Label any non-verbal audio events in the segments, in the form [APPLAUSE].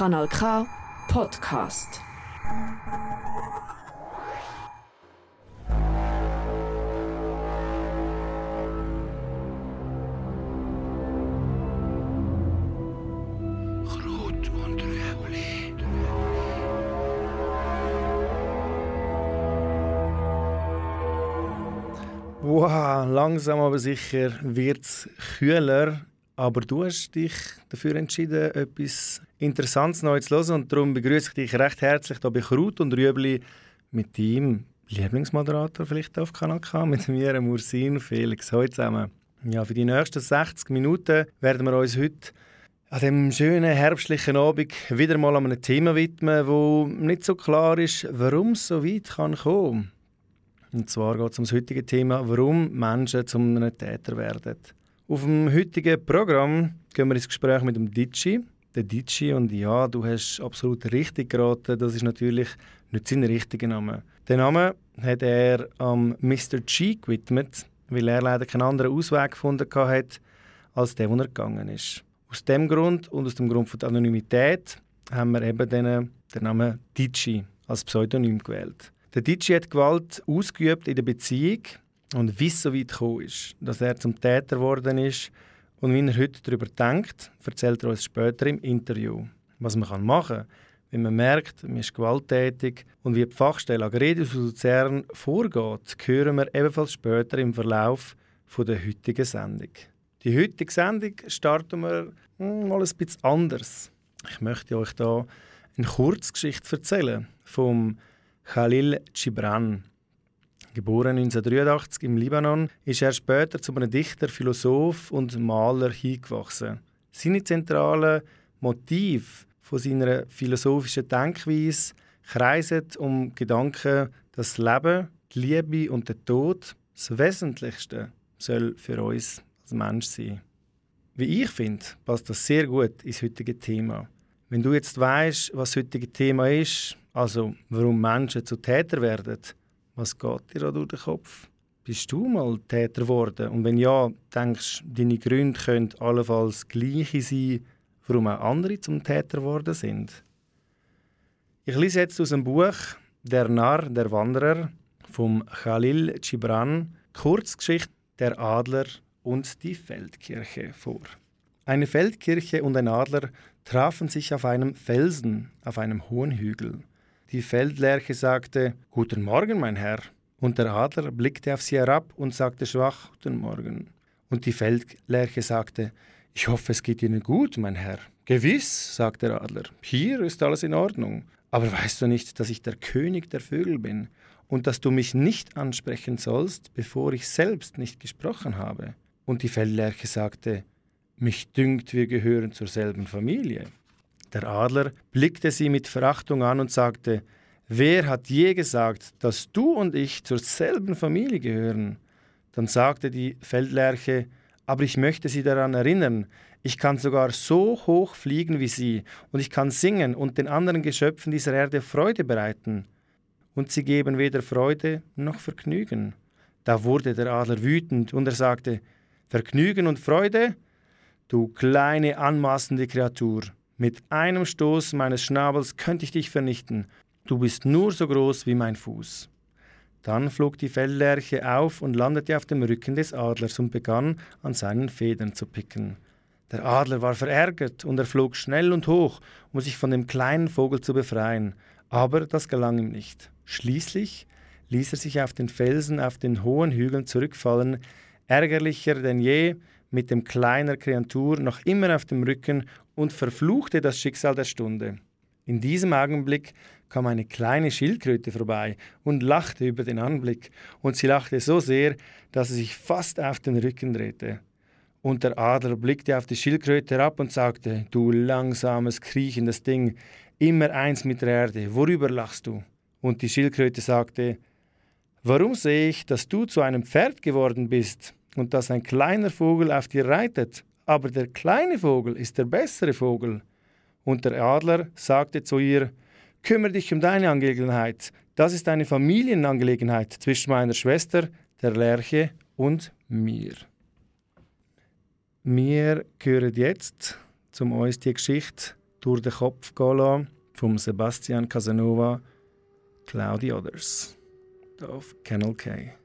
Kanal K Podcast. Wow, langsam aber sicher wird es kühler. Aber du hast dich dafür entschieden, etwas Interessantes Neues zu hören. Und darum begrüße ich dich recht herzlich hier bei Kraut und Rüebli mit deinem Lieblingsmoderator vielleicht auf Kanal K, mit mir, Mursin Felix. Hallo zusammen. Ja, für die nächsten 60 Minuten werden wir uns heute an dem schönen herbstlichen Abend wieder mal einem Thema widmen, wo nicht so klar ist, warum es so weit kann kommen. Und zwar geht es um das heutige Thema, warum Menschen zu einem Täter werden. Auf dem heutigen Programm gehen wir ins Gespräch mit dem Ditschi. Der Ditschi, und ja, du hast absolut richtig geraten, das ist natürlich nicht sein richtiger Name. Den Namen hat er am Mr. G gewidmet, weil er leider keinen anderen Ausweg gefunden hat, als der, wo er gegangen ist. Aus dem Grund und aus dem Grund von der Anonymität haben wir eben den, den Namen Ditschi als Pseudonym gewählt. Der Ditschi hat Gewalt ausgeübt in der Beziehung und wie es so weit gekommen ist, dass er zum Täter geworden ist und wie er heute darüber denkt, erzählt er uns später im Interview. Was man machen kann, wenn man merkt, man ist gewalttätig und wie die Fachstelle Agredius Luzern vorgeht, hören wir ebenfalls später im Verlauf von der heutigen Sendung. Die heutige Sendung starten wir hm, mal ein bisschen anders. Ich möchte euch da eine Kurzgeschichte erzählen vom Khalil Gibran. Geboren 1983 im Libanon, ist er später zu einem Dichter, Philosoph und Maler hingewachsen. Seine zentralen Motive von seiner philosophischen Denkweise kreisen um Gedanken, dass das Leben, die Liebe und der Tod das Wesentlichste soll für uns als Mensch sein. Wie ich finde, passt das sehr gut ins heutige Thema. Wenn du jetzt weißt, was das heutige Thema ist, also warum Menschen zu Täter werden, was geht dir da durch den Kopf? Bist du mal Täter geworden? Und wenn ja, denkst du, deine Gründe können allenfalls gleiche sein, warum auch andere zum Täter geworden sind? Ich lese jetzt aus dem Buch Der Narr, der Wanderer vom Khalil Gibran Kurzgeschichte Der Adler und die Feldkirche vor. Eine Feldkirche und ein Adler trafen sich auf einem Felsen, auf einem hohen Hügel. Die Feldlerche sagte Guten Morgen, mein Herr. Und der Adler blickte auf sie herab und sagte schwach Guten Morgen. Und die Feldlerche sagte Ich hoffe, es geht Ihnen gut, mein Herr. Gewiss, sagte der Adler, hier ist alles in Ordnung. Aber weißt du nicht, dass ich der König der Vögel bin und dass du mich nicht ansprechen sollst, bevor ich selbst nicht gesprochen habe? Und die Feldlerche sagte Mich dünkt, wir gehören zur selben Familie. Der Adler blickte sie mit Verachtung an und sagte, Wer hat je gesagt, dass du und ich zur selben Familie gehören? Dann sagte die Feldlerche, aber ich möchte Sie daran erinnern, ich kann sogar so hoch fliegen wie Sie, und ich kann singen und den anderen Geschöpfen dieser Erde Freude bereiten. Und sie geben weder Freude noch Vergnügen. Da wurde der Adler wütend, und er sagte, Vergnügen und Freude? Du kleine anmaßende Kreatur, mit einem Stoß meines Schnabels könnte ich dich vernichten. Du bist nur so groß wie mein Fuß. Dann flog die Felllerche auf und landete auf dem Rücken des Adlers und begann an seinen Federn zu picken. Der Adler war verärgert und er flog schnell und hoch, um sich von dem kleinen Vogel zu befreien, aber das gelang ihm nicht. Schließlich ließ er sich auf den Felsen auf den hohen Hügeln zurückfallen, ärgerlicher denn je, mit dem kleinen Kreatur noch immer auf dem Rücken und verfluchte das Schicksal der Stunde. In diesem Augenblick kam eine kleine Schildkröte vorbei und lachte über den Anblick, und sie lachte so sehr, dass sie sich fast auf den Rücken drehte. Und der Adler blickte auf die Schildkröte herab und sagte, Du langsames, kriechendes Ding, immer eins mit der Erde, worüber lachst du? Und die Schildkröte sagte, Warum sehe ich, dass du zu einem Pferd geworden bist und dass ein kleiner Vogel auf dir reitet, aber der kleine Vogel ist der bessere Vogel? Und der Adler sagte zu ihr, Kümmere dich um deine Angelegenheit, das ist eine Familienangelegenheit zwischen meiner Schwester, der Lerche, und mir. Wir hören jetzt, um uns die Geschichte durch den Kopf gehen vom Sebastian Casanova Cloudy Others auf Kennel K.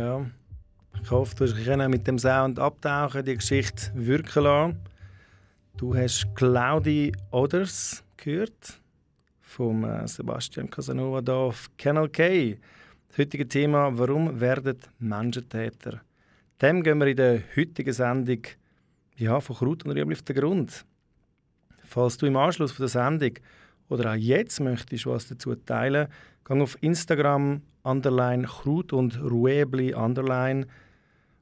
Ja, ich hoffe, du hast mit dem Sound abtauchen, die Geschichte wirken lassen. Du hast Claudi Others gehört vom äh, Sebastian Casanova hier auf Canal K. Das heutige Thema, warum werden Menschen Täter? Dem gehen wir in der heutigen Sendung ja, von Kraut und Rüebli auf den Grund. Falls du im Anschluss von der Sendung oder auch jetzt möchtest was dazu teilen, geh auf Instagram underline Krut und Ruebli underline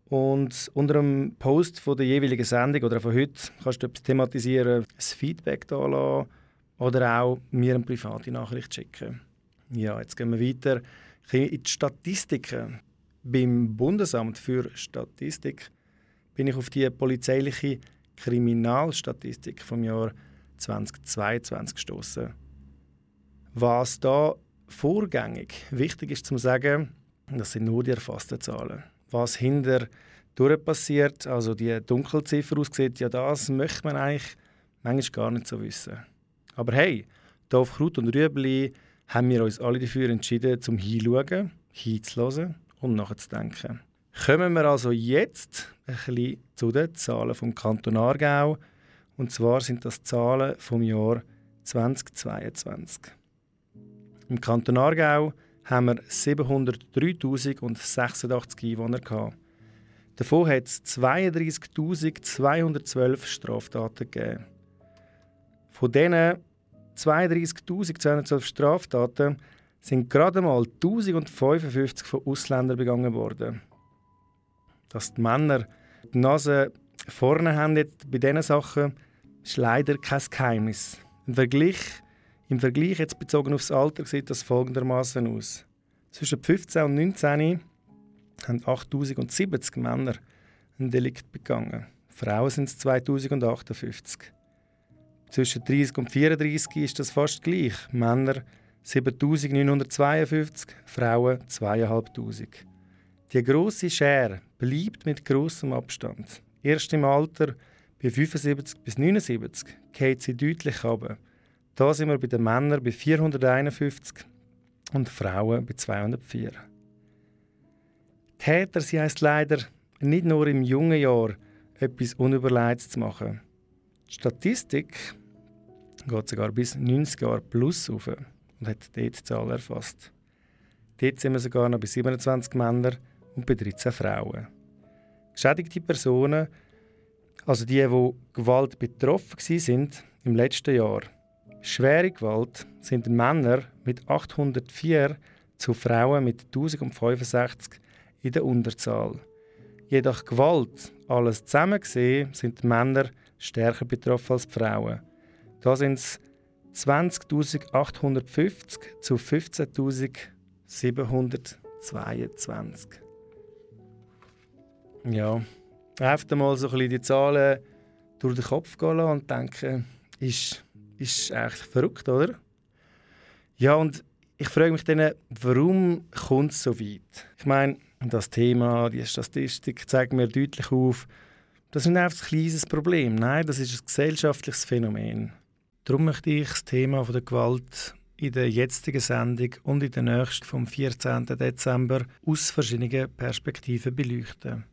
und unter dem Post von der jeweiligen Sendung oder von heute kannst du etwas thematisieren, ein Feedback da oder auch mir eine private Nachricht schicken. Ja, jetzt gehen wir weiter in die Statistiken. Beim Bundesamt für Statistik bin ich auf die polizeiliche Kriminalstatistik vom Jahr 2022 gestoßen. Was da vorgängig wichtig ist zu sagen, das sind nur die erfassten Zahlen. Was hinter passiert, also die Dunkelziffer aussieht, ja das möchte man eigentlich manchmal gar nicht so wissen. Aber hey, Hier auf Kraut und Rüebli haben wir uns alle dafür entschieden, zum Hinschauen, hinzuhören und nachzudenken. Kommen wir also jetzt ein bisschen zu den Zahlen vom Kanton Aargau. Und zwar sind das Zahlen vom Jahr 2022. Im Kanton Aargau haben wir 703.086 Einwohner. Davon hat es 32.212 Straftaten gegeben. Von diesen 32.212 Straftaten sind gerade mal 1055 von Ausländern begangen worden. Dass die Männer die Nase vorne haben bei diesen Sachen, ist leider kein Geheimnis. Im Vergleich, Im Vergleich jetzt bezogen aufs Alter sieht das folgendermaßen aus. Zwischen 15 und 19 haben 8070 Männer ein Delikt begangen. Frauen sind es 2058. Zwischen 30 und 34 ist das fast gleich. Männer 7952, Frauen 2500. Die grosse Schere bleibt mit großem Abstand. Erst im Alter bei 75 bis 79 geht sie deutlich ab. Da sind wir bei den Männern bei 451 und Frauen bei 204. Täter, sie heisst leider nicht nur im jungen Jahr etwas Unüberlegtes zu machen. Die Statistik geht sogar bis 90 Jahre plus auf und hat dort die Zahl erfasst. Dort sind wir sogar noch bei 27 Männern und bei 13 Frauen. Geschädigte Personen, also die, die Gewalt betroffen sind im letzten Jahr, schwere Gewalt, sind Männer mit 804 zu Frauen mit 1065 in der Unterzahl. Jedoch Gewalt, alles zusammen gesehen, sind Männer stärker betroffen als Frauen. Da sind es 20.850 zu 15.722. Ja, einfach mal so ein die Zahlen durch den Kopf gehen und denken, ist, ist echt verrückt, oder? Ja, und ich frage mich dann, warum kommt es so weit? Ich meine, das Thema, die Statistik zeigt mir deutlich auf, das ist nicht einfach ein kleines Problem. Nein, das ist ein gesellschaftliches Phänomen. Darum möchte ich das Thema der Gewalt in der jetzigen Sendung und in der nächsten vom 14. Dezember aus verschiedenen Perspektiven beleuchten.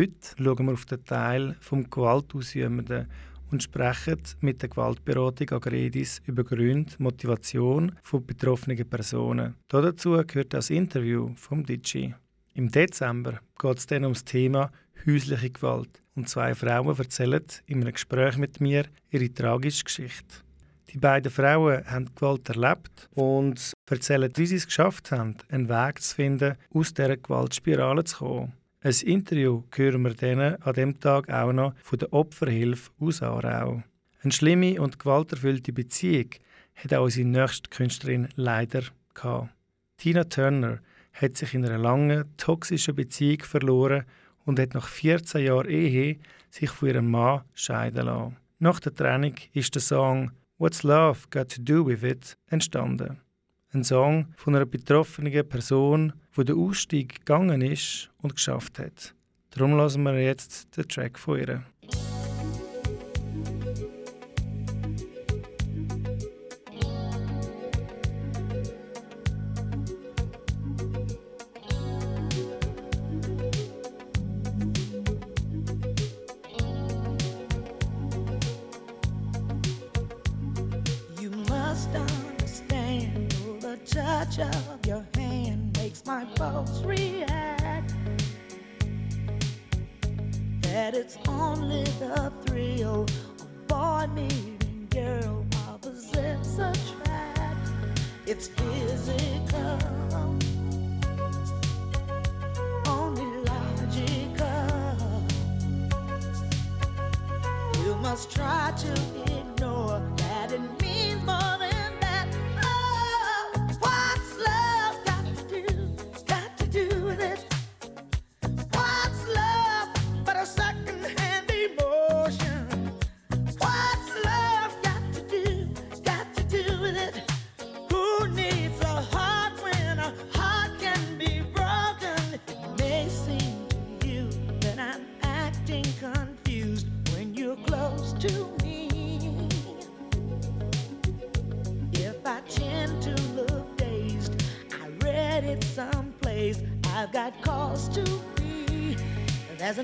Heute schauen wir auf den Teil vom Gewaltausübenden und sprechen mit der Gewaltberatung Agredis über Gründe, Motivation von betroffenen Personen. Dazu gehört das Interview vom Digi. Im Dezember geht es dann um das Thema häusliche Gewalt und zwei Frauen erzählen in einem Gespräch mit mir ihre tragische Geschichte. Die beiden Frauen haben Gewalt erlebt und erzählen, wie sie es geschafft haben, einen Weg zu finden, aus dieser Gewaltspirale zu kommen. Ein Interview hören wir denen an dem Tag auch noch von der Opferhilfe aus Aarau. Eine schlimme und gewalterfüllte Beziehung hat auch unsere nächste Künstlerin leider gehabt. Tina Turner hat sich in einer langen, toxischen Beziehung verloren und hat nach 14 Jahren Ehe sich von ihrem Mann scheiden lassen. Nach der Trennung ist der Song What's Love Got to Do With It entstanden. Ein Song von einer betroffenen Person, die den Ausstieg gegangen ist und geschafft hat. Darum lassen wir jetzt den Track von ihr.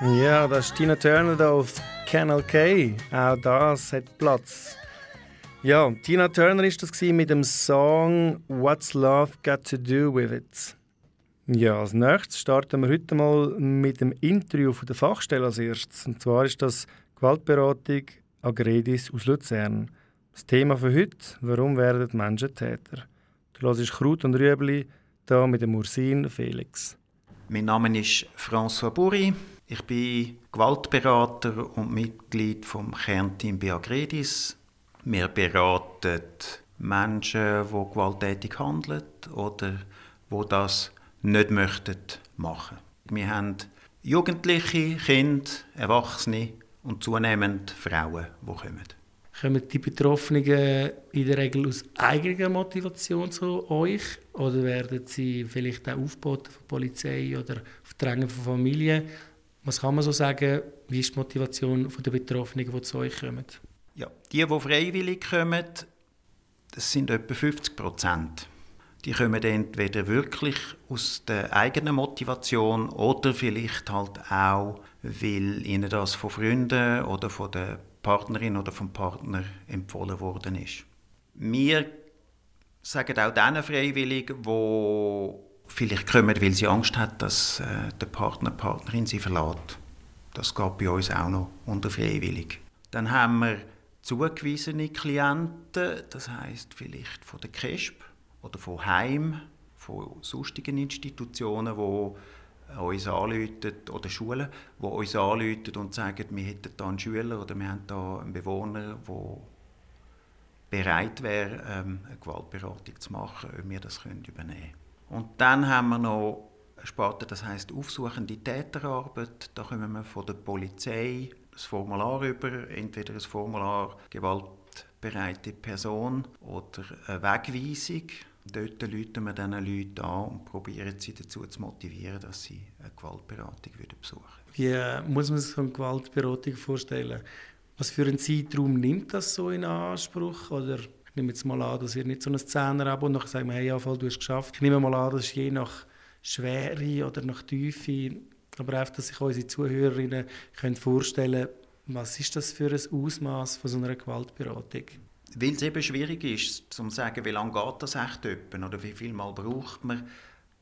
Ja, das ist Tina Turner auf Canal K. Auch das hat Platz. Ja, Tina Turner ist das mit dem Song What's Love Got to Do with It. Ja, als nächstes starten wir heute mal mit dem Interview von der Fachstelle als erstes. Und zwar ist das Gewaltberatung Agredis aus Luzern. Das Thema für heute, warum werden Menschen Täter? Du hörst Kraut und Rüebli, da mit dem Ursin Felix. Mein Name ist François Bourri. Ich bin Gewaltberater und Mitglied vom Kernteam Beagredis. Wir beraten Menschen, die gewalttätig handeln oder die das nicht möchten machen. Wir haben Jugendliche, Kinder, Erwachsene und zunehmend Frauen, die kommen. Kommen die Betroffenen in der Regel aus eigener Motivation zu euch oder werden sie vielleicht auch aufgeboten von der Polizei oder auf Drängen von Familie? Was kann man so sagen, wie ist die Motivation der Betroffenen, die zu euch kommen? Ja, die, die freiwillig kommen, das sind etwa 50 Prozent. Die kommen entweder wirklich aus der eigenen Motivation oder vielleicht halt auch, weil ihnen das von Freunden oder von der Partnerin oder vom Partner empfohlen worden ist. Wir sagen auch denen freiwillig, die vielleicht kommen, weil sie Angst haben, dass äh, der Partner, Partnerin sie verlässt. Das geht bei uns auch noch unter freiwillig. Dann haben wir zugewiesene Klienten, das heißt vielleicht von der KESB oder von Heim, von sonstigen Institutionen, die uns anrufen, oder Schulen, die uns anrufen und sagen, wir hätten da einen Schüler oder wir haben da einen Bewohner, der bereit wäre, ähm, eine Gewaltberatung zu machen, ob wir das übernehmen können. Und dann haben wir noch eine Sparte, das heißt aufsuchende Täterarbeit. Da kommen wir von der Polizei das Formular über, entweder ein Formular gewaltbereite Person oder eine Wegweisung. Dort rufen wir diesen Leuten an und probieren sie dazu zu motivieren, dass sie eine Gewaltberatung besuchen würden. Wie äh, muss man sich so eine Gewaltberatung vorstellen? Was für einen Zeitraum nimmt das so in Anspruch? Oder nehme jetzt mal an, dass ihr nicht so ein Zehner habt und nachher sagen, hey, ja, voll, du hast es geschafft. Ich nehme mal an, das ist je nach Schwere oder nach Tiefe. Aber auch, dass sich unsere Zuhörerinnen können vorstellen können, was ist das für ein Ausmaß von so einer Gewaltberatung? Weil es eben schwierig ist, zu sagen, wie lange geht das echt etwa oder wie viel Mal braucht man,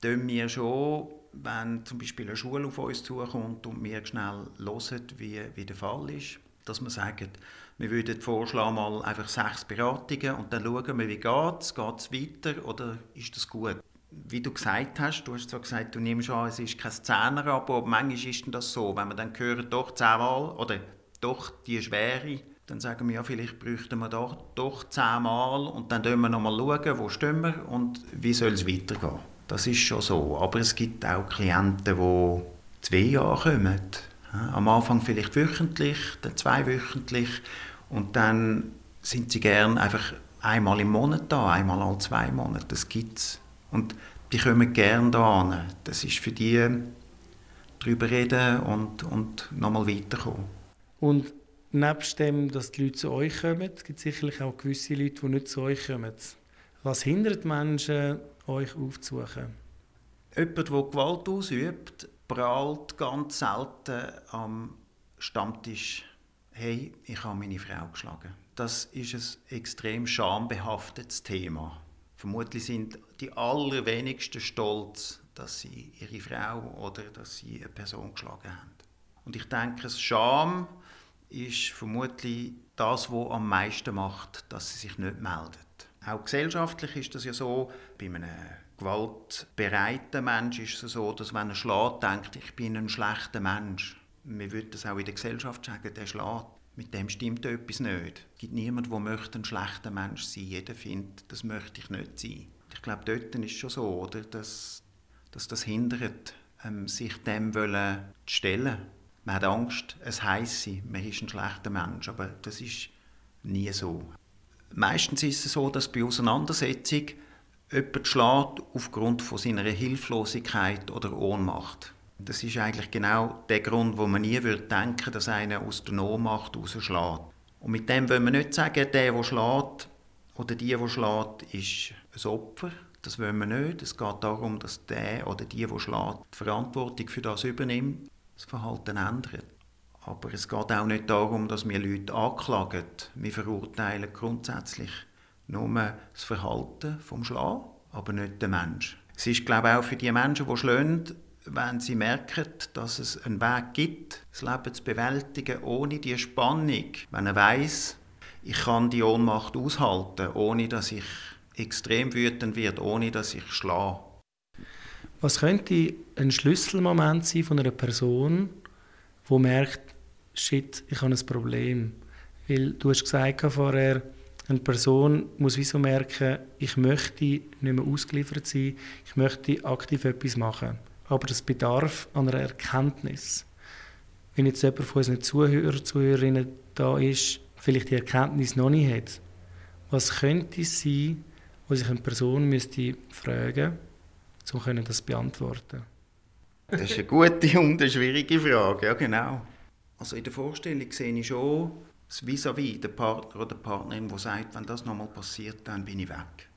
tun wir schon, wenn zum Beispiel eine Schule auf uns zukommt und wir schnell hören, wie, wie der Fall ist, dass wir sagen, wir würden vorschlagen, mal einfach sechs Beratungen und dann schauen wir, wie geht es, geht es weiter oder ist das gut? Wie du gesagt hast, du hast zwar gesagt, du nimmst an, es ist kein Zehnerabo, aber manchmal ist das so, wenn wir dann hören, doch zehnmal oder doch die Schwere, dann sagen wir, ja, vielleicht bräuchten wir doch, doch zehnmal und dann schauen wir nochmal, schauen, wo stehen wir und wie soll es weitergehen. Das ist schon so, aber es gibt auch Klienten, die zwei Jahre kommen. Am Anfang vielleicht wöchentlich, dann zweiwöchentlich und dann sind sie gern einfach einmal im Monat da, einmal alle zwei Monate. Das gibt es. Und die kommen gern da an. Das ist für die darüber reden und, und nochmal weiterkommen. Und nebst dem, dass die Leute zu euch kommen, gibt es sicherlich auch gewisse Leute, die nicht zu euch kommen. Was hindert Menschen, euch aufzusuchen? Jemand, der Gewalt ausübt, prahlt ganz selten am Stammtisch, hey, ich habe meine Frau geschlagen. Das ist ein extrem schambehaftetes Thema. Vermutlich sind die allerwenigsten stolz, dass sie ihre Frau oder dass sie eine Person geschlagen haben. Und ich denke, Scham ist vermutlich das, was am meisten macht, dass sie sich nicht meldet. Auch gesellschaftlich ist das ja so, bei einem gewaltbereiten Mensch ist es so, dass wenn er schlägt, denkt, ich bin ein schlechter Mensch. Wir würden das auch in der Gesellschaft sagen, der schlägt. Mit dem stimmt etwas nicht. Es gibt niemanden, der möchte ein schlechter Mensch sein. Jeder findet, das möchte ich nicht sein. Ich glaube, dort ist es schon so, oder, dass, dass das hindert, ähm, sich dem wollen zu stellen. Man hat Angst, es heisse, man ist ein schlechter Mensch, aber das ist nie so. Meistens ist es so, dass bei Auseinandersetzung jemand schlägt aufgrund von seiner Hilflosigkeit oder Ohnmacht. Das ist eigentlich genau der Grund, wo man nie würde denken, dass einer aus der Ohnmacht rausschlägt. Und mit dem wollen wir nicht sagen, der, der schlägt oder die, die schlägt, ist ein Opfer. Das wollen wir nicht. Es geht darum, dass der oder die, die schlägt, die Verantwortung für das übernimmt, das Verhalten ändert. Aber es geht auch nicht darum, dass wir Leute anklagen. Wir verurteilen grundsätzlich nur das Verhalten vom Schlag, aber nicht den Mensch. Es ist, glaube ich, auch für die Menschen, die schlagen, wenn sie merken, dass es einen Weg gibt, das Leben zu bewältigen, ohne die Spannung. Wenn er weiß, ich kann die Ohnmacht aushalten, ohne dass ich extrem wütend werde, ohne dass ich schlage. Was könnte ein Schlüsselmoment sein von einer Person, die merkt, shit, ich habe ein Problem? Weil du hast gesagt vorher, eine Person muss wieso merken, ich möchte nicht mehr ausgeliefert sein, ich möchte aktiv etwas machen. Aber das bedarf einer Erkenntnis. Wenn jetzt jemand von unseren Zuhörern, Zuhörerinnen da ist, vielleicht die Erkenntnis noch nicht hat, was könnte es sein, was sich eine Person müsste fragen müsste, um das beantworten Das ist eine gute und eine schwierige Frage, ja genau. Also in der Vorstellung sehe ich schon vis-à-vis, der Partner oder die Partnerin, der sagt, wenn das nochmal passiert, dann bin ich weg.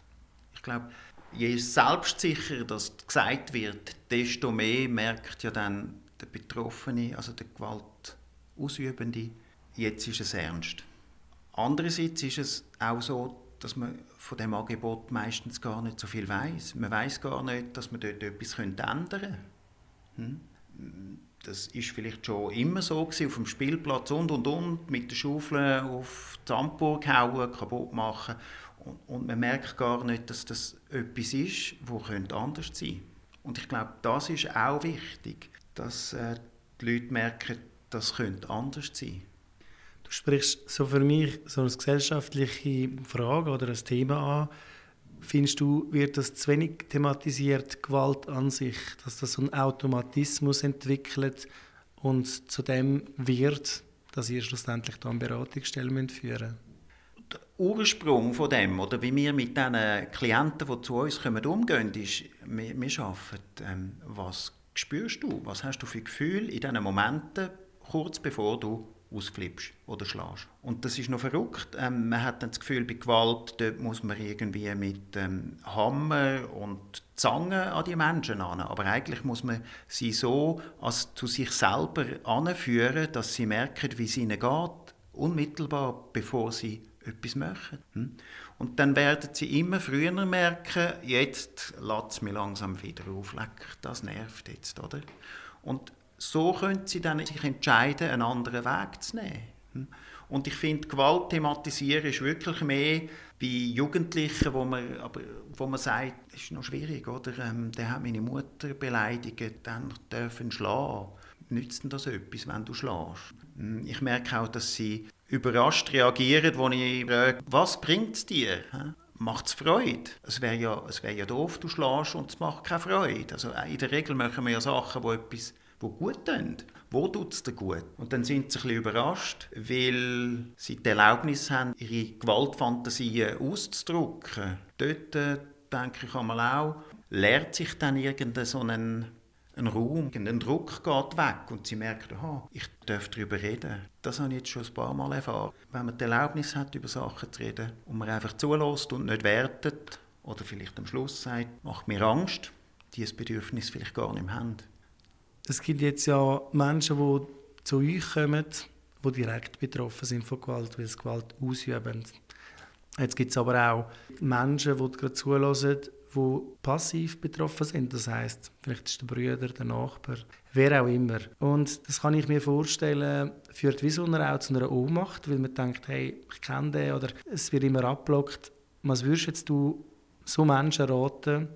Ich glaube, je selbstsicherer das gesagt wird, desto mehr merkt ja dann der Betroffene, also der Gewaltausübende, jetzt ist es ernst. Andererseits ist es auch so, dass man von dem Angebot meistens gar nicht so viel weiß. Man weiß gar nicht, dass man dort etwas ändern könnte. Hm? Das ist vielleicht schon immer so gewesen, auf dem Spielplatz und und und mit der Schaufel auf die Sandburg hauen, kaputt machen und, und, man merkt gar nicht, dass das etwas ist, wo könnte anders sein. Und ich glaube, das ist auch wichtig, dass äh, die Leute merken, das könnte anders sein. Du sprichst so für mich so eine gesellschaftliche Frage oder ein Thema an. Findest du, wird das zu wenig thematisiert, Gewalt an sich, dass das so einen Automatismus entwickelt und zu dem wird, dass ihr schlussendlich dann eine Beratungsstelle führen müsst? Der Ursprung von dem, oder wie wir mit den Klienten, die zu uns kommen, umgehen, ist, wir, wir arbeiten, ähm, was spürst du, was hast du für Gefühle in diesen Momenten, kurz bevor du ausflippst oder schlägst. Und das ist noch verrückt. Ähm, man hat dann das Gefühl, bei Gewalt dort muss man irgendwie mit ähm, Hammer und Zange an die Menschen an. Aber eigentlich muss man sie so als zu sich selber anführen, dass sie merken, wie es ihnen geht, unmittelbar bevor sie etwas machen. Hm? Und dann werden sie immer früher merken, jetzt lässt es mich langsam wieder auf, leck, das nervt jetzt, oder? Und so können sie dann sich entscheiden, einen anderen Weg zu nehmen. Hm? Und ich finde, Gewalt thematisieren ist wirklich mehr bei Jugendlichen, wo man, aber, wo man sagt, das ist noch schwierig, oder? Ähm, der hat meine Mutter beleidigt, dann dürfen schlagen. Nützt denn das etwas, wenn du schlägst? Hm, Ich merke auch, dass sie überrascht reagieren, wenn ich frage, was bringt es dir? Macht es Freude? Es wäre ja, wär ja doof, du schlägst und es macht keine Freude. Also in der Regel machen wir ja Sachen, die etwas wo gut tun. Wo tut es dir gut? Und dann sind sie ein bisschen überrascht, weil sie die Erlaubnis haben, ihre Gewaltfantasien auszudrücken. Dort, äh, denke ich einmal auch, lehrt sich dann irgendein so einen, ein Raum, ein Druck geht weg und sie merken, aha, ich darf darüber reden. Das habe ich jetzt schon ein paar Mal erfahren. Wenn man die Erlaubnis hat, über Sachen zu reden und man einfach zulässt und nicht wertet oder vielleicht am Schluss sagt, macht mir Angst, die das Bedürfnis vielleicht gar nicht mehr haben. Es gibt jetzt ja Menschen, die zu euch kommen, die direkt betroffen sind von Gewalt, weil sie Gewalt ausüben. Jetzt gibt es aber auch Menschen, die gerade zulassen, die passiv betroffen sind. Das heißt, vielleicht ist der Bruder, der Nachbar, wer auch immer. Und das kann ich mir vorstellen, führt wie so einer auch zu einer Ohnmacht, weil man denkt, hey, ich kenne den oder es wird immer abgelockt. Was würdest du so Menschen raten,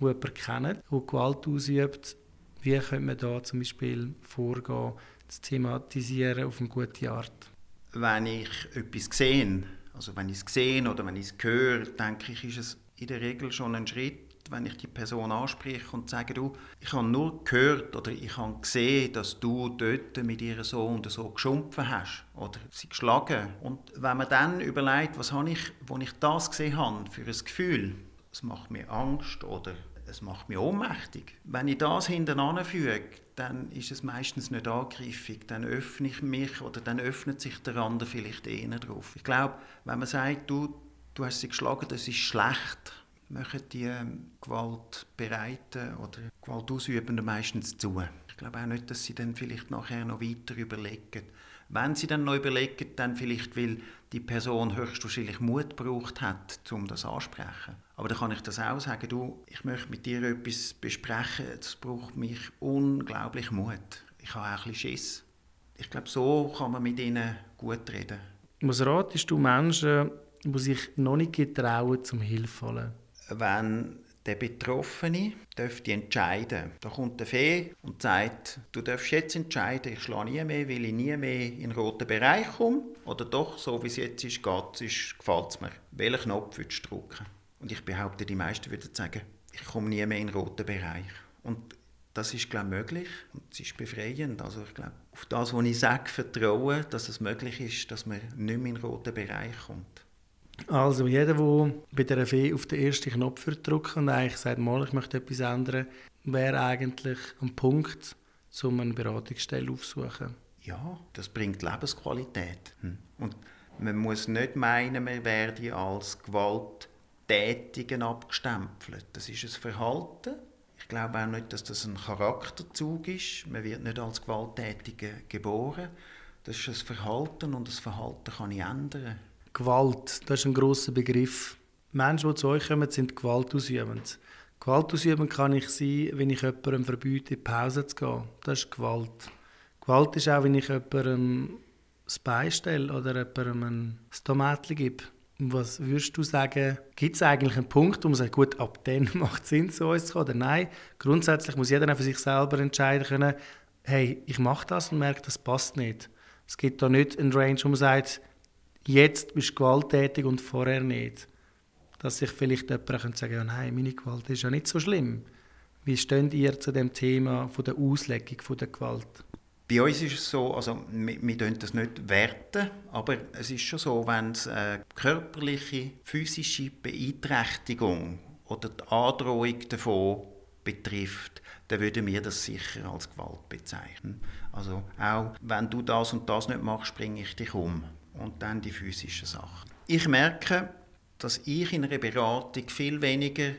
die jemanden kennen, die Gewalt ausübt, wie könnte man da zum Beispiel vorgehen, das thematisieren auf eine gute Art? wenn ich etwas sehe, also wenn ich es sehe oder wenn ich es höre, denke ich, ist es in der Regel schon ein Schritt, wenn ich die Person anspreche und sage, du, ich habe nur gehört oder ich habe gesehen, dass du dort mit ihrem Sohn oder so geschumpfen hast oder sie geschlagen. Und wenn man dann überlegt, was habe ich, wo ich das gesehen habe, für ein Gefühl, es macht mir Angst oder es macht mich ohnmächtig. Wenn ich das hintereinander füge, dann ist es meistens nicht angreifig. Dann öffne ich mich oder dann öffnet sich der andere vielleicht eher drauf. Ich glaube, wenn man sagt, du, du hast sie geschlagen, das ist schlecht, machen die ähm, Gewaltbereiten oder Gewaltausübenden meistens zu. Ich glaube auch nicht, dass sie dann vielleicht nachher noch weiter überlegen. Wenn sie dann noch überlegen, dann vielleicht, weil die Person höchstwahrscheinlich Mut gebraucht hat, um das anzusprechen. Aber dann kann ich das auch sagen, du, ich möchte mit dir etwas besprechen, das braucht mich unglaublich Mut. Ich habe auch ein bisschen Schiss. Ich glaube, so kann man mit ihnen gut reden. Was ratest du Menschen, die sich noch nicht getrauen, zum Hilfe holen? wenn der Betroffene dürfte entscheiden. Da kommt der Fee und sagt, du darfst jetzt entscheiden, ich schlage nie mehr, weil ich nie mehr in den roten Bereich komme. Oder doch, so wie es jetzt ist, geht es, gefällt es mir. Welchen Knopf würdest du drücken? Und ich behaupte, die meisten würden sagen, ich komme nie mehr in den roten Bereich. Und das ist, glaube ich, möglich und es ist befreiend. Also ich glaube, auf das, was ich sage, vertrauen, dass es möglich ist, dass man nicht mehr in den roten Bereich kommt. Also jeder, der bei der Fee auf den ersten Knopf drücken und eigentlich sagt, mal, ich möchte etwas ändern, wäre eigentlich ein Punkt, um eine Beratungsstelle aufzusuchen. Ja, das bringt Lebensqualität. Hm. Und man muss nicht meinen, man werde als Gewalttätigen abgestempelt. Das ist ein Verhalten. Ich glaube auch nicht, dass das ein Charakterzug ist. Man wird nicht als Gewalttätiger geboren. Das ist ein Verhalten und das Verhalten kann ich ändern. Gewalt, das ist ein grosser Begriff. Menschen, die zu euch kommen, sind gewaltausübend. Gewalt ausüben kann ich sein, wenn ich jemandem verbiete, in Pause zu gehen. Das ist Gewalt. Gewalt ist auch, wenn ich jemandem das Bein stelle oder jemandem ein Tomatli gebe. Was würdest du sagen, gibt es eigentlich einen Punkt, wo man sagt, gut, ab dann [LAUGHS] macht es Sinn, zu uns zu kommen? Oder nein, grundsätzlich muss jeder für sich selber entscheiden können, hey, ich mache das und merke, das passt nicht. Es gibt da nicht einen Range, wo man sagt, jetzt bist du gewalttätig und vorher nicht. Dass sich vielleicht jemand könnte sagen ja, nein, meine Gewalt ist ja nicht so schlimm. Wie steht ihr zu dem Thema von der Auslegung von der Gewalt? Bei uns ist es so, also wir, wir das nicht werten, aber es ist schon so, wenn es eine körperliche, physische Beeinträchtigung oder die Androhung davon betrifft, dann würden wir das sicher als Gewalt bezeichnen. Also auch, wenn du das und das nicht machst, bringe ich dich um. Und dann die physischen Sachen. Ich merke, dass ich in einer Beratung viel weniger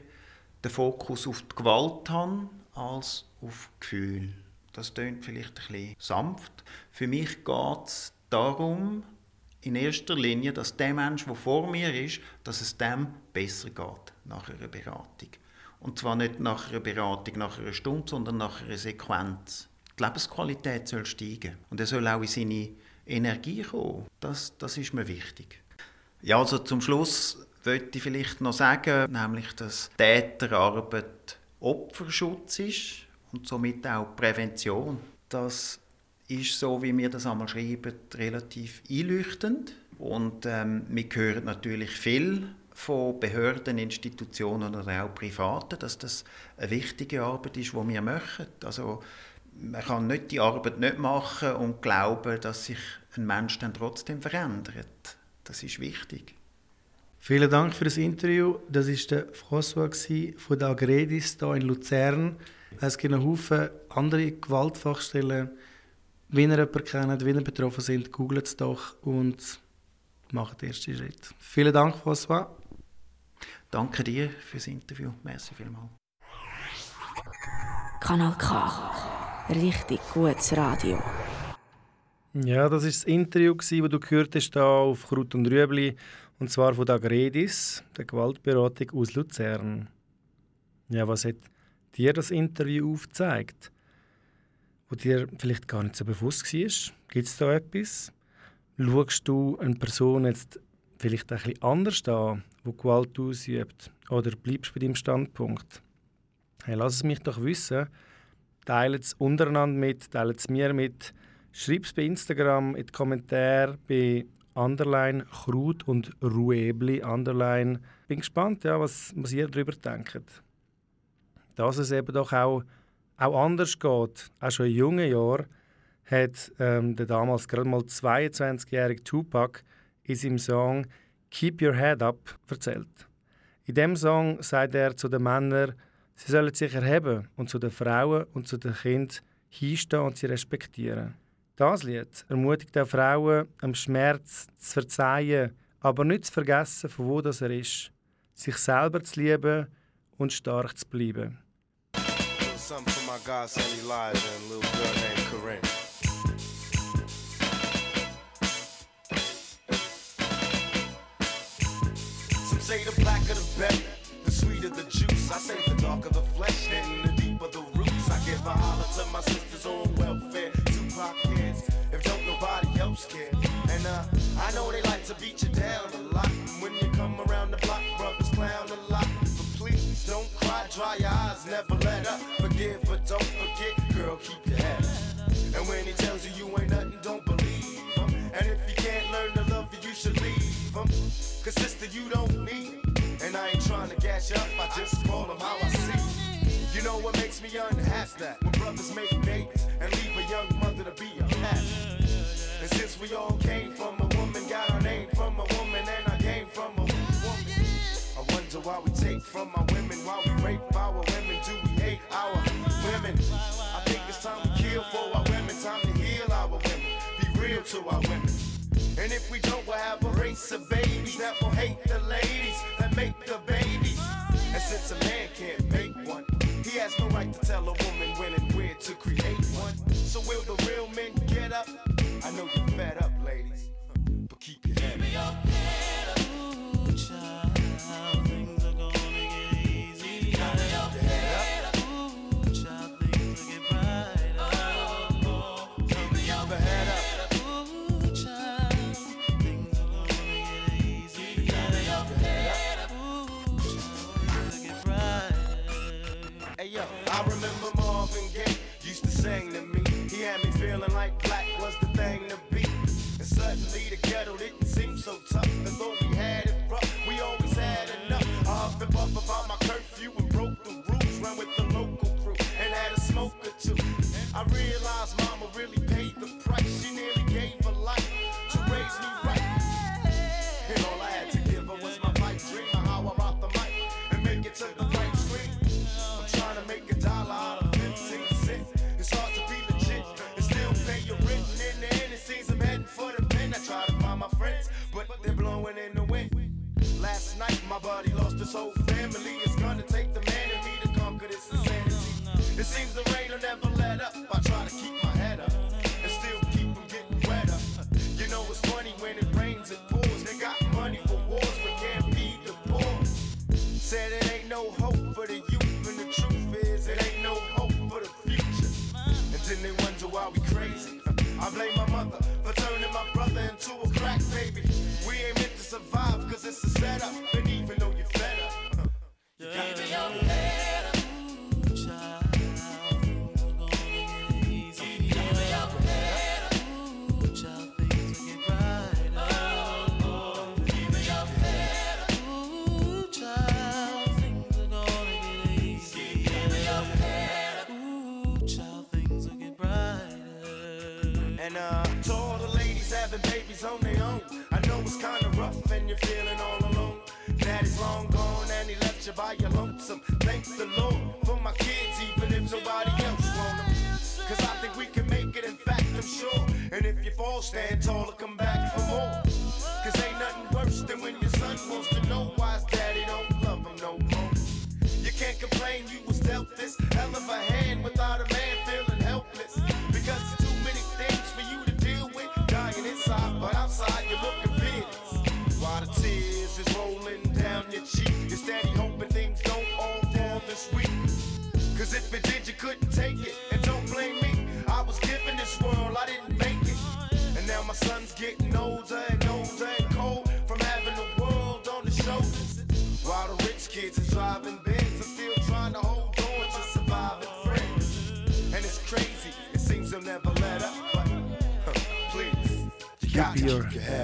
den Fokus auf die Gewalt habe, als auf Gefühl. Das klingt vielleicht ein bisschen sanft. Für mich geht es darum, in erster Linie, dass der Mensch, der vor mir ist, dass es dem besser geht nach einer Beratung. Und zwar nicht nach einer Beratung nach einer Stunde, sondern nach einer Sequenz. Die Lebensqualität soll steigen. Und er soll auch in seine Energie kommen. Das, das ist mir wichtig. Ja, also zum Schluss möchte ich vielleicht noch sagen, nämlich, dass Täterarbeit Opferschutz ist und somit auch Prävention. Das ist so, wie wir das einmal schreiben, relativ einleuchtend. Und ähm, wir hören natürlich viel von Behörden, Institutionen oder auch Privaten, dass das eine wichtige Arbeit ist, die wir machen. Also man kann nicht die Arbeit nicht machen und glauben, dass sich ein Mensch dann trotzdem verändert. Das ist wichtig. Vielen Dank für das Interview. Das war der François von der Agredis hier in Luzern. Es gibt einen Haufen andere Gewaltfachstellen. Wenn ihr jemanden kennt, wenn ihr betroffen sind, googelt es doch und macht den ersten Schritt. Vielen Dank, François. Danke dir fürs Interview. Merci vielmals. Kanal K. Richtig gutes Radio. Ja, das war das Interview, das du gehört hast hier auf Krut und Rüebli, und zwar von der Agredis, der Gewaltberatung aus Luzern. Ja, was hat dir das Interview aufgezeigt? Wo dir vielleicht gar nicht so bewusst war? Gibt es da etwas? Schaust du eine Person jetzt vielleicht ein bisschen anders an, die Gewalt ausübt? Oder bleibst du bei deinem Standpunkt? Hey, lass es mich doch wissen. Teilt es untereinander mit, teilt es mir mit. Schreib es bei Instagram in die Kommentare bei Underline Kraut und Ruebli Underline. Bin gespannt, ja, was, was ihr darüber denkt. Dass es eben doch auch, auch anders geht. Auch schon in jungen Jahren hat ähm, der damals gerade mal 22-jährige Tupac in seinem Song Keep Your Head Up erzählt. In dem Song sagt er zu den Männern, sie sollen sich erheben und zu den Frauen und zu den Kindern hinstehen und sie respektieren. Das Lied ermutigt auch Frauen, am Schmerz zu verzeihen, aber nicht zu vergessen, von wo das er ist. Sich selber zu lieben und stark zu bleiben. Something for my godson Elijah and a little girl named Corinne. Say the blacker the better, the sweeter the juice. I say the darker the flesh, then the deeper the roots. I give a holler to my sisters on welfare. Tupac kids, if don't nobody else care. And uh, I know they like to beat you down a lot. And when you come around the block, brothers clown a lot. But please don't cry, dry your eyes, never let up. But don't forget, girl, keep your head. And when he tells you you ain't nothing, don't believe him. And if you can't learn to love you, you should leave him. Cause sister, you don't need him. And I ain't trying to gas you up, I just call him how I see him. You know what makes me unhappy? That when brothers make babies and leave a young mother to be a pastor. And since we all came from a woman, got our name from a woman, and I came from a woman. I wonder why we take from our women, why we rape our to our women. And if we don't, we'll have a race of babies that will hate the ladies that make the babies. And since a man can't make one, he has no right to tell a woman when and where to create one. So will the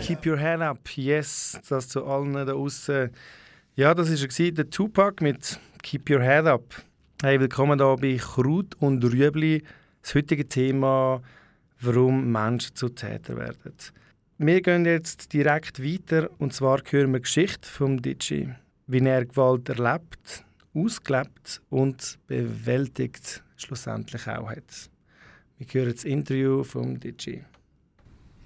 Keep your, head up. Yes, das zu allen da außen. Ja, das war er, der Tupac mit Keep Your Head Up. Hey, willkommen hier bei Kraut und Rüebli. Das heutige Thema, warum Menschen zu Täter werden. Wir gehen jetzt direkt weiter und zwar hören wir Geschichte vom Digi. Wie er Gewalt erlebt, ausgelebt und bewältigt schlussendlich auch hat. Wir hören das Interview vom Digi.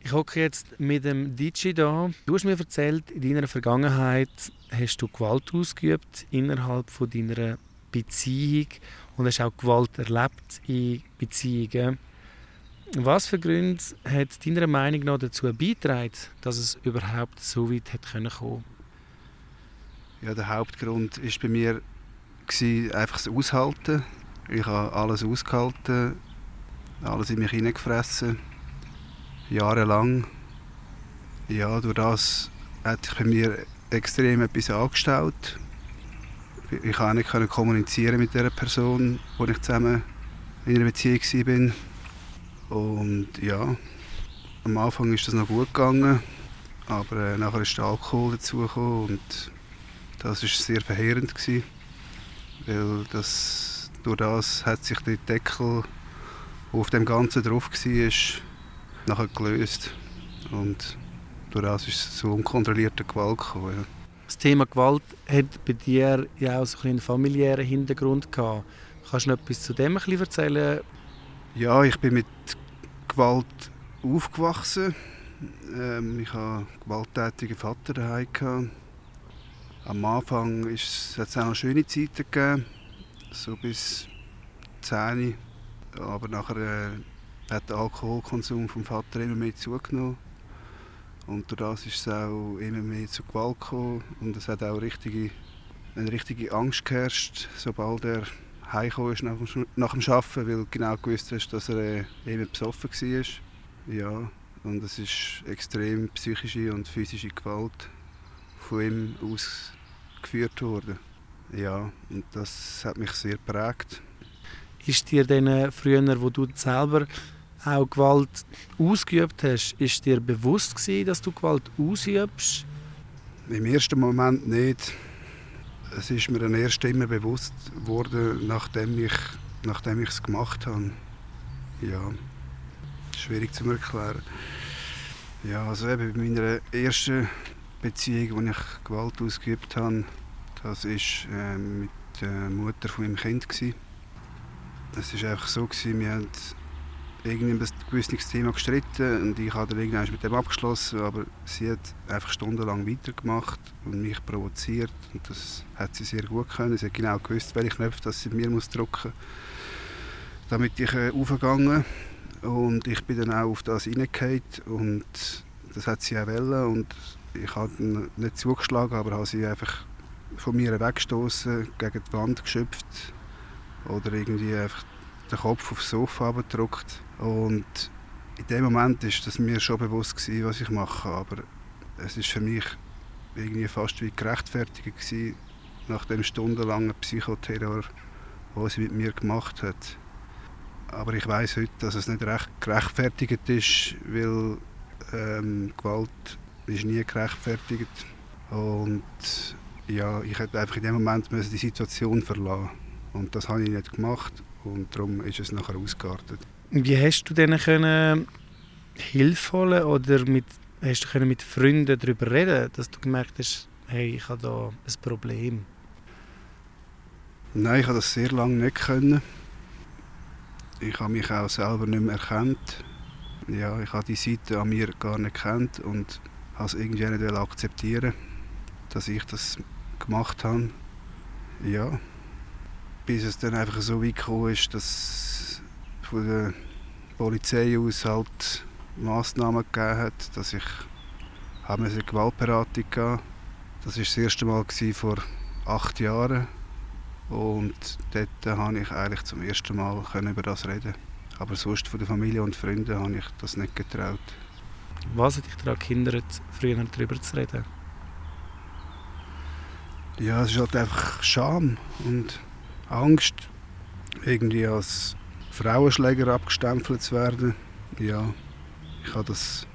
Ich hocke jetzt mit dem DJ da. Du hast mir erzählt, in deiner Vergangenheit hast du Gewalt ausgeübt innerhalb von deiner Beziehung und hast auch Gewalt erlebt in Beziehungen. Was für Gründe hat deiner Meinung nach dazu beigetragen, dass es überhaupt so weit hat kommen? Ja, der Hauptgrund ist bei mir einfach das Aushalten. Ich habe alles ausgehalten, alles in mich hineingefressen, jahrelang. Ja, durch das hat sich bei mir extrem etwas angestaut. Ich konnte nicht kommunizieren mit der Person, wo ich zusammen in einer Beziehung war. Und ja, am Anfang ist das noch gut gegangen, aber äh, nachher ist der Alkohol dazugekommen und das war sehr verheerend gewesen, weil das, durch das hat sich der Deckel, der auf dem Ganzen drauf war, nachher gelöst und das ist es zu unkontrollierter Gewalt gekommen. Ja. Das Thema Gewalt hat bei dir ja auch so einen familiären Hintergrund gehabt. Kannst du noch etwas zu dem ein bisschen erzählen? Ja, ich bin mit Gewalt aufgewachsen. Ähm, ich hatte einen gewalttätigen Vater daheim. Am Anfang hat es auch noch schöne Zeiten gegeben, so bis 10. Aber nachher äh, hat der Alkoholkonsum vom Vater immer mehr zugenommen. Und durch das ist es auch immer mehr zu Gewalt gekommen. Und es hat auch richtige, eine richtige Angst geherrscht, sobald er heimgekommen ist nach dem, nach dem Arbeiten, weil genau gewusst hast, dass er äh, immer besoffen war. Ja, und es ist extrem psychische und physische Gewalt von ihm ausgeführt worden. Ja, und das hat mich sehr geprägt. Ist dir denn äh, früher, wo du selber auch Gewalt ausgeübt hast, ist dir bewusst gewesen, dass du Gewalt ausübst? Im ersten Moment nicht. Es ist mir dann erst immer bewusst geworden, nachdem ich nachdem ich es gemacht habe. Ja, schwierig zu erklären. Ja, also eben bei meiner ersten Beziehung, wo ich Gewalt ausgeübt habe, das ist äh, mit der Mutter von meinem Kind gsi. Es ist einfach so gewesen, wir haben irgendwie ein gewisses Thema gestritten und ich habe dann irgendwann mit dem abgeschlossen, aber sie hat einfach stundenlang weitergemacht und mich provoziert und das hat sie sehr gut können. Sie hat genau gewusst, welche Knöpfe dass sie mir muss drücken muss, damit ich äh, aufgegangen und ich bin dann auch auf das reingefallen und das hat sie auch wollen und ich habe nicht zugeschlagen, aber habe sie einfach von mir weggestoßen, gegen die Wand geschöpft oder irgendwie einfach den Kopf aufs Sofa gedrückt. Und in dem Moment ist das mir schon bewusst gewesen, was ich mache, aber es ist für mich irgendwie fast wie gerechtfertigt gewesen, nach dem stundenlangen Psychoterror, was sie mit mir gemacht hat. Aber ich weiß heute, dass es nicht recht gerechtfertigt ist, weil ähm, Gewalt ist nie gerechtfertigt und ja, ich hätte einfach in dem Moment müssen die Situation verlassen und das habe ich nicht gemacht und darum ist es nachher ausgeartet. Wie hast du denn können Hilfe holen oder mit, hast du können mit Freunden darüber reden, dass du gemerkt hast, hey, ich habe da ein Problem? Nein, ich habe das sehr lange nicht können. Ich habe mich auch selber nicht mehr erkannt. Ja, ich habe die Seite an mir gar nicht gekannt und habe es irgendwie nicht akzeptieren, dass ich das gemacht habe. Ja, bis es dann einfach so weit gekommen ist, dass von der Polizei aus halt Massnahmen gegeben hat, dass ich habe eine Gewaltberatung gehen. Das war das erste Mal vor acht Jahren und dort konnte ich eigentlich zum ersten Mal über das reden. Aber sonst von der Familie und Freunden habe ich das nicht getraut. Was hat dich daran gehindert, früher darüber zu reden? Ja, es ist halt einfach Scham und Angst, irgendwie als Frauenschläger abgestempelt zu werden. Ja, ich habe das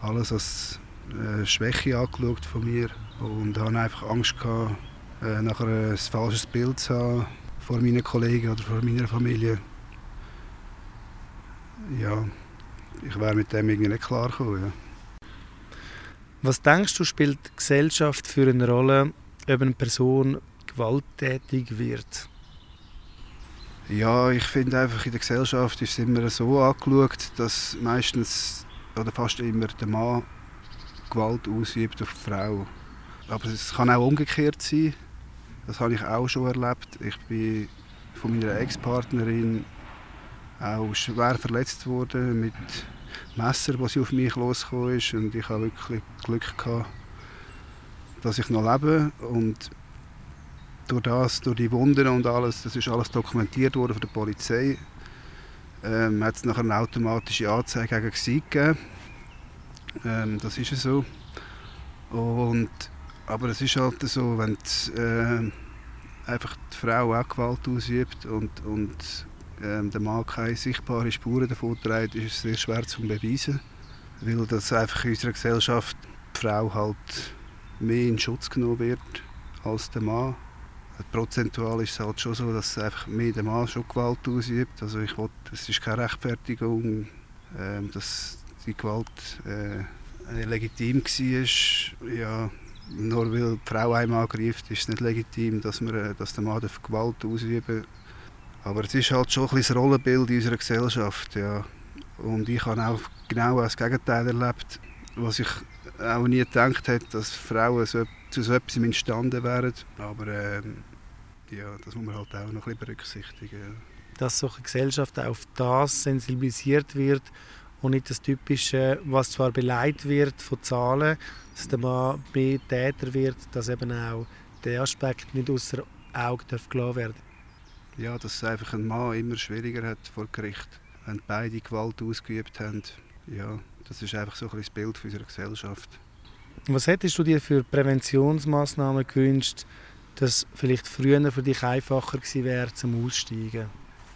alles als äh, Schwäche angeschaut von mir und habe einfach Angst gehabt, äh, nachher ein falsches Bild zu haben vor meinen Kollegen oder vor meiner Familie. Ja, ich wäre mit dem irgendwie nicht klar gekommen. Ja. Was denkst du, spielt die Gesellschaft für eine Rolle, ob eine Person gewalttätig wird? Ja, ich finde einfach in der Gesellschaft ist es immer so angeschaut, dass meistens oder fast immer der Mann Gewalt ausübt auf die Frau. Aber es kann auch umgekehrt sein. Das habe ich auch schon erlebt. Ich bin von meiner Ex-Partnerin auch schwer verletzt worden mit Messer, was sie auf mich losgekommen ist. Und ich habe wirklich Glück gehabt, dass ich noch lebe. Und durch das, durch die Wunden und alles, das ist alles dokumentiert worden von der Polizei, ähm, hat es nachher eine automatische Anzeige gegen sie gegeben. Ähm, das ist ja so. Und, aber es ist halt so, wenn die, äh, einfach die Frau auch Gewalt ausübt und, und ähm, der Mann keine sichtbaren Spuren davon trägt, ist es sehr schwer zu beweisen. Weil das einfach in unserer Gesellschaft die Frau halt mehr in Schutz genommen wird als der Mann. Prozentual ist es halt schon so, dass einfach mehr der Mann schon Gewalt ausübt. Also ich will, es ist keine Rechtfertigung, ähm, dass die Gewalt äh, legitim war. Ja, nur weil die Frau einem angreift, ist es nicht legitim, dass, man, äh, dass der Mann Gewalt ausüben. Aber es ist halt schon ein bisschen das Rollenbild in unserer Gesellschaft. Ja. Und ich habe auch genau das Gegenteil erlebt, was ich auch nie gedacht hätte, dass Frauen so, zu so etwas imstande wären. Aber ähm, ja, das muss man halt auch noch ein bisschen berücksichtigen. Ja. Dass so eine Gesellschaft auf das sensibilisiert wird und nicht das Typische, was zwar beleidigt wird von Zahlen, dass der Mann mehr Täter wird, dass eben auch der Aspekt nicht außer Augen darf gelassen werden Ja, dass es einfach ein Mann immer schwieriger hat vor Gericht, wenn beide Gewalt ausgeübt haben. Ja, das ist einfach so ein bisschen das Bild unserer Gesellschaft. Was hättest du dir für Präventionsmaßnahmen gewünscht, dass vielleicht früher für dich einfacher gewesen wäre zum Aussteigen?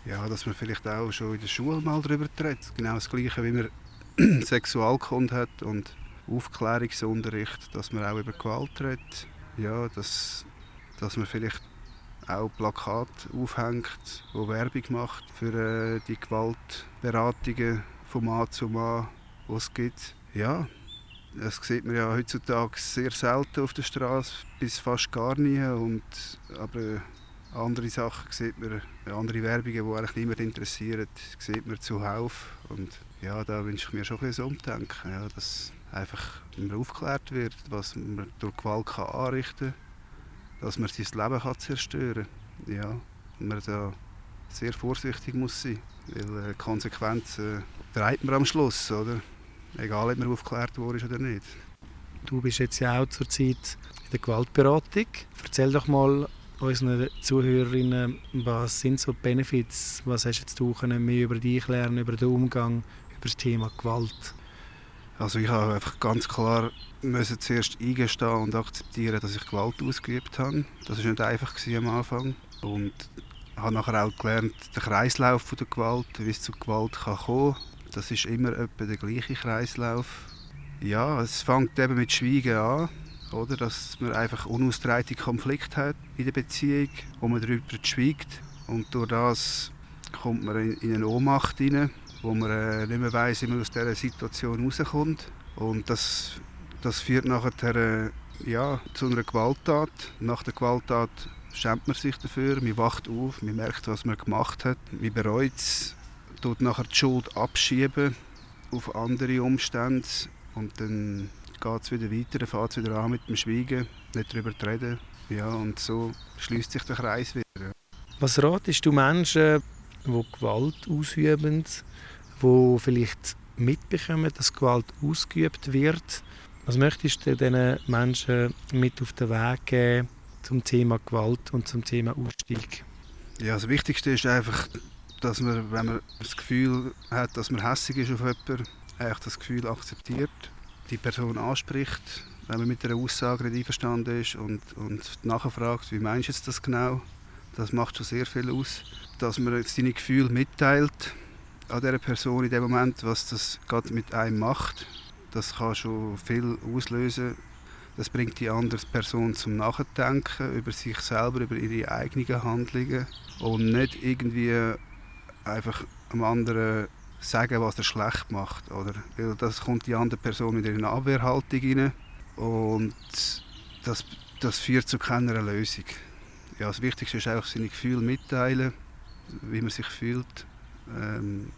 Ja, dass man vielleicht auch schon in der Schule mal darüber redet. Genau das Gleiche, wie man [CLEARS THROAT] Sexualkunde hat und Aufklärungsunterricht, dass man auch über Gewalt redet. Ja, dass, dass man vielleicht auch Plakate aufhängt, wo Werbung macht für äh, die Gewaltberatungen von Mann zu Mann, die es gibt. Ja, das sieht man ja heutzutage sehr selten auf der Straße, bis fast gar nie. Und, aber andere Sachen sieht man, andere Werbungen, die eigentlich niemand interessiert, sieht man zuhauf. Und ja, da wünsche ich mir schon ein bisschen Umdenken, ja, dass einfach immer aufgeklärt wird, was man durch Gewalt kann anrichten kann, dass man sein Leben kann zerstören kann. Ja, und man da sehr vorsichtig muss sein, weil äh, Konsequenzen trägt man am Schluss, oder? Egal, ob man aufgeklärt wurde oder nicht. Du bist jetzt ja auch zurzeit in der Gewaltberatung. Erzähl doch mal unseren Zuhörerinnen, was sind so die Benefits? Was hast jetzt du können mehr über dich lernen, über den Umgang, über das Thema Gewalt? Also ich habe einfach ganz klar müssen zuerst eingestehen und akzeptieren, dass ich Gewalt ausgeübt habe. Das war nicht einfach am Anfang. Und habe nachher auch gelernt, den Kreislauf der Gewalt, wie es zu Gewalt kann kommen kann. Das ist immer etwa der gleiche Kreislauf. Ja, es fängt eben mit Schweigen an, oder? dass man einfach unausgetragene Konflikte hat in der Beziehung, wo man darüber schweigt. Und durch das kommt man in eine Ohnmacht hinein. wo man äh, nicht mehr weiss, wie man aus dieser Situation rauskommt. Und das, das führt nachher äh, ja, zu einer Gewalttat. Nach der Gewalttat schämt man sich dafür, man wacht auf, man merkt, was man gemacht hat, man bereut es, tut nachher die Schuld abschieben auf andere Umstände und dann geht es wieder weiter, dann fängt es wieder an mit dem Schweigen, nicht darüber zu reden. Ja, und so schließt sich der Kreis wieder. Was ratest du Menschen, die Gewalt ausüben, die vielleicht mitbekommen, dass Gewalt ausgeübt wird? Was möchtest du diesen Menschen mit auf den Weg geben zum Thema Gewalt und zum Thema Ausstieg? Ja, das Wichtigste ist einfach, dass man, wenn man das Gefühl hat, dass man hässig ist auf jemanden, das Gefühl akzeptiert, die Person anspricht, wenn man mit einer Aussage nicht einverstanden ist und, und nachfragt, wie meinst du das genau? Das macht schon sehr viel aus. Dass man seine Gefühle mitteilt an dieser Person in dem Moment, was das gerade mit einem macht. Das kann schon viel auslösen. Das bringt die andere Person zum Nachdenken über sich selber, über ihre eigenen Handlungen und nicht irgendwie einfach am anderen sagen, was er schlecht macht. Oder? Weil das kommt die andere Person mit ihrer Abwehrhaltung rein und das, das führt zu keiner Lösung. Ja, das Wichtigste ist einfach seine Gefühle mitteilen, wie man sich fühlt, ähm,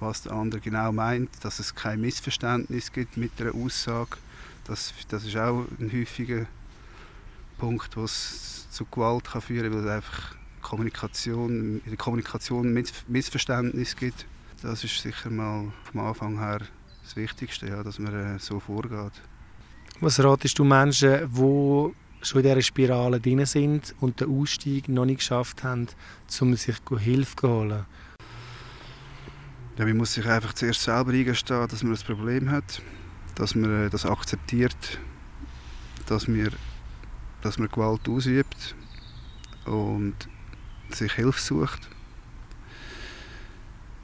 was der andere genau meint, dass es kein Missverständnis gibt mit der Aussage. Das, das ist auch ein häufiger Punkt, was zu Gewalt kann führen kann, weil es einfach Kommunikation, in der Kommunikation Miss- Missverständnis gibt. Das ist sicher mal vom Anfang her das Wichtigste, ja, dass man äh, so vorgeht. Was ratest du Menschen, die schon in dieser Spirale drin sind und den Ausstieg noch nicht geschafft haben, um sich Hilfe zu holen? Ja, man muss sich einfach zuerst selber eingestehen, dass man das Problem hat, dass man äh, das akzeptiert, dass man, dass man Gewalt ausübt und sich Hilfe sucht.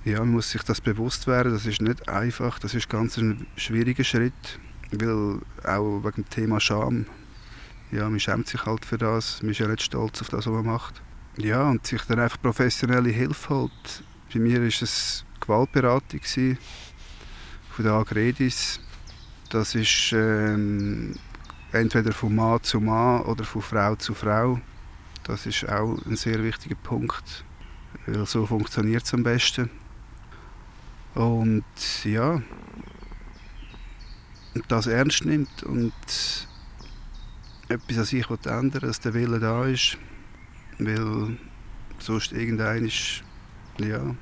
Ja, man muss sich das bewusst werden, das ist nicht einfach, das ist ganz ein schwieriger Schritt, weil auch wegen dem Thema Scham, ja, man schämt sich halt für das, man ist ja nicht stolz auf das, was man macht. Ja, und sich dann einfach professionelle Hilfe holt. Bei mir war es Gewaltberatung gewesen, von der Agredis. Das ist ähm, entweder von Mann zu Mann oder von Frau zu Frau. Das ist auch ein sehr wichtiger Punkt, weil so funktioniert es am besten. Und ja, das ernst nimmt und etwas an sich ändern will, dass der Wille da ist, weil sonst irgendein ist, ja,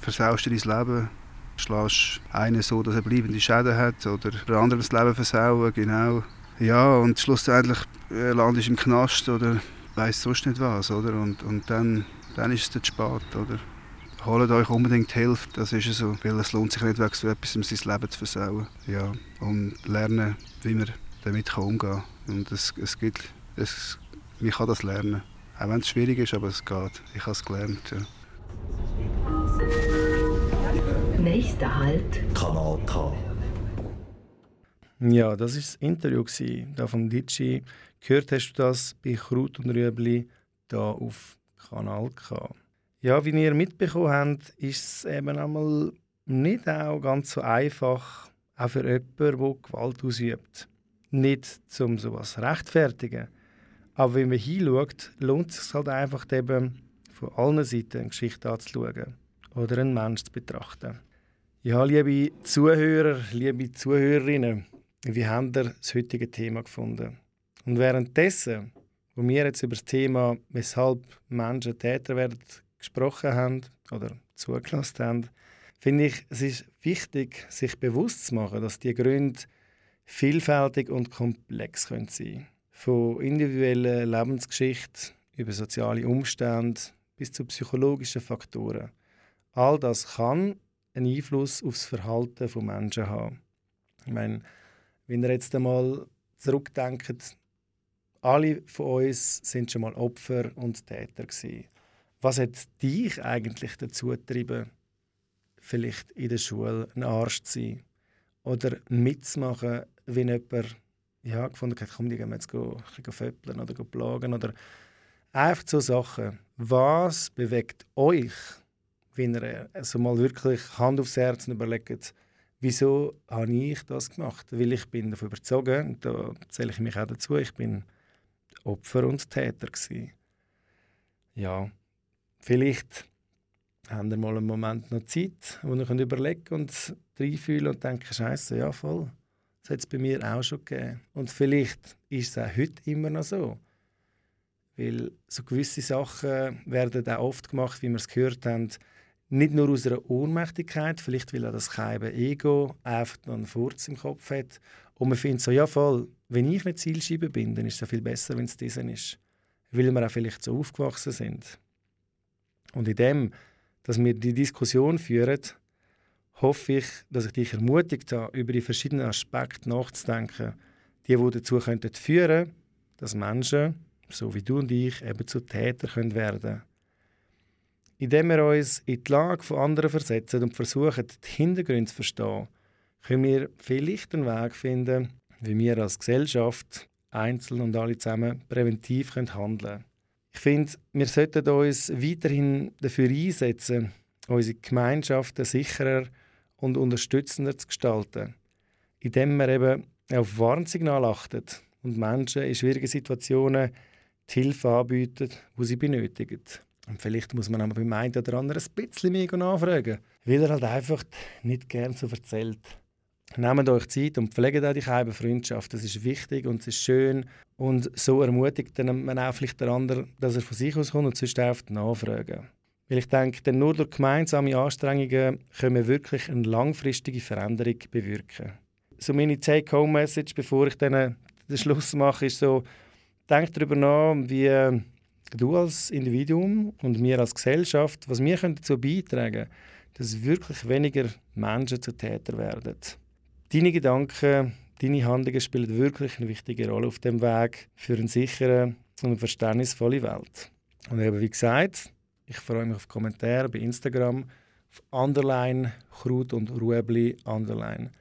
versaust du dein Leben, schlägst einen so, dass er bleibende Schäden hat oder der andere das Leben versauen, genau. Ja, und schlussendlich äh, landest du im Knast oder weiss sonst nicht was, oder? Und, und dann, dann ist es dann zu spät, oder? Holt euch unbedingt Hilfe, das ist es so, weil es lohnt sich nicht, wegen so etwas sein Leben zu versauen. Ja, und lernen, wie man damit kann umgehen kann. Und es, es gibt, es, man kann das lernen. Auch wenn es schwierig ist, aber es geht. Ich habe es gelernt, ja. Nächster Halt, Kanal K. Ja, das war das Interview da vom Ditschi. Gehört hast du das bei Kraut und Rüebli da auf Kanal K. Ja, wie ihr mitbekommen habt, ist es eben einmal nicht auch ganz so einfach, auch für jemanden, der Gewalt ausübt. Nicht, um sowas rechtfertigen. Aber wenn man hinschaut, lohnt es sich halt einfach eben, von allen Seiten eine Geschichte anzuschauen oder einen Menschen zu betrachten. Ja, liebe Zuhörer, liebe Zuhörerinnen, wie habt ihr das heutige Thema gefunden? Und währenddessen, wo wir jetzt über das Thema, weshalb Menschen Täter werden, gesprochen haben oder zugelassen haben, finde ich, es ist wichtig, sich bewusst zu machen, dass die Gründe vielfältig und komplex können sein Von individuellen Lebensgeschichten über soziale Umstände bis zu psychologischen Faktoren. All das kann einen Einfluss auf das Verhalten von Menschen haben. Ich meine, wenn ihr jetzt einmal zurückdenkt, alle von uns sind schon mal Opfer und Täter gewesen. Was hat dich eigentlich dazu getrieben, vielleicht in der Schule ein Arsch zu sein oder mitzumachen, wenn jemand ja, gefunden hat, komm, die gehen jetzt go, bisschen föppeln oder go plagen oder einfach so Sachen. Was bewegt euch, wenn ihr also mal wirklich Hand aufs Herz und überlegt, wieso habe ich das gemacht? Weil ich bin davon überzeugt, und da zähle ich mich auch dazu, ich bin Opfer und Täter gewesen. Ja, vielleicht habt ihr mal einen Moment noch Zeit, wo ihr könnt überlegen und reinfühlen und denken, Scheiße, ja voll. Das hat es bei mir auch schon gegeben. Und vielleicht ist es auch heute immer noch so. Weil so gewisse Sachen werden auch oft gemacht, wie wir es gehört haben, nicht nur aus einer Ohnmächtigkeit, vielleicht weil auch das kleine Ego einfach noch einen Furz im Kopf hat. Und man findet so, ja voll, wenn ich nicht Zielscheibe bin, dann ist es ja viel besser, wenn es diesen ist. Weil wir auch vielleicht so aufgewachsen sind. Und in dem, dass wir die Diskussion führen, hoffe ich, dass ich dich ermutigt habe, über die verschiedenen Aspekte nachzudenken, die, die dazu könnten führen dass Menschen, so wie du und ich, eben zu Tätern können werden Indem wir uns in die Lage von anderen versetzen und versuchen, die Hintergründe zu verstehen, können wir vielleicht einen Weg finden, wie wir als Gesellschaft, einzeln und alle zusammen, präventiv handeln können. Ich finde, wir sollten uns weiterhin dafür einsetzen, unsere Gemeinschaften sicherer und unterstützender zu gestalten, indem wir eben auf Warnsignale achten und Menschen in schwierigen Situationen die Hilfe anbieten, die sie benötigen. Und vielleicht muss man aber beim einen oder anderen ein bisschen mehr nachfragen, weil er halt einfach nicht gern so erzählt. Nehmt euch Zeit und pflegt auch die Freundschaft. Das ist wichtig und es ist schön. Und so ermutigt man auch vielleicht den anderen, dass er von sich aus kommt und sonst einfach nachfragen. Weil ich denke, denn nur durch gemeinsame Anstrengungen können wir wirklich eine langfristige Veränderung bewirken. So meine Take-Home-Message, bevor ich dann den Schluss mache, ist so, denk darüber nach, wie du als Individuum und wir als Gesellschaft, was wir dazu beitragen können, dass wirklich weniger Menschen zu Täter werden. Deine Gedanken, deine Handlungen spielen wirklich eine wichtige Rolle auf dem Weg für eine sichere und verständnisvolle Welt. Und eben wie gesagt, ich freue mich auf Kommentare bei Instagram, auf Underline, Krut und Ruebli, Underline.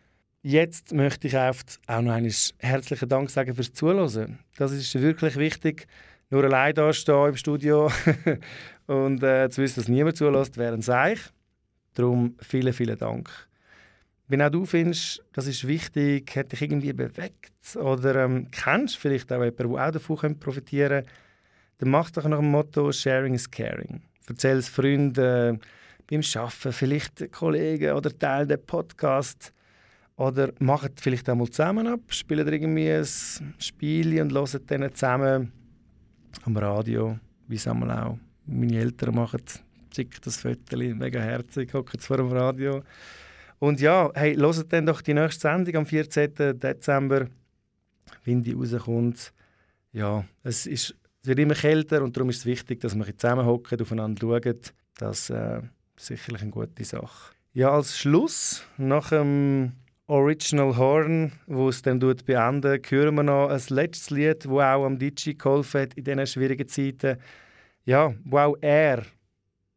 Jetzt möchte ich auch noch einen herzlichen Dank sagen fürs Zuhören. Das ist wirklich wichtig. Nur allein da stehen im Studio [LAUGHS] und äh, zu wissen, dass niemand zulässt, wäre ein Seich. Darum vielen, vielen Dank. Wenn auch du findest, das ist wichtig, hat dich irgendwie bewegt oder ähm, kennst vielleicht auch jemanden, der auch davon profitieren könnte, dann mach doch nach dem Motto «Sharing is caring». Erzähl es Freunden äh, beim Arbeiten, vielleicht Kollegen oder teile den Podcast. Oder macht vielleicht auch mal zusammen ab, spielt irgendwie ein Spiel und hört dann zusammen am Radio, wie es einmal auch meine Eltern machen. Schickt das Foto, mega herzig, hockt vor dem Radio. Und ja, hey, hört dann doch die nächste Sendung am 14. Dezember, wenn die rauskommt. Ja, es, ist, es wird immer kälter und darum ist es wichtig, dass wir zusammenhocken, aufeinander schauen. Das äh, ist sicherlich eine gute Sache. Ja, als Schluss, nach dem Original Horn, wo es dann beendet, hören wir noch ein letztes Lied, das auch am DJ geholfen hat in diesen schwierigen Zeiten. Ja, wo auch er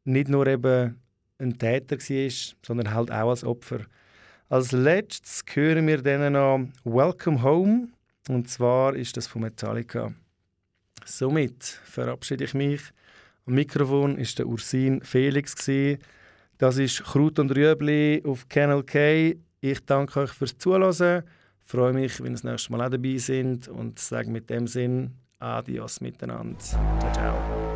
nicht nur eben ein Täter war, sondern halt auch als Opfer. Als letztes hören wir dann noch Welcome Home und zwar ist das von Metallica. Somit verabschiede ich mich. Am Mikrofon ist der Ursin Felix. Das ist Kraut und Rüebli auf Channel K. Ich danke euch fürs Zuhören. Freue mich, wenn ihr das nächste Mal auch dabei sind und sage mit dem Sinn Adios miteinander. Ciao, ciao.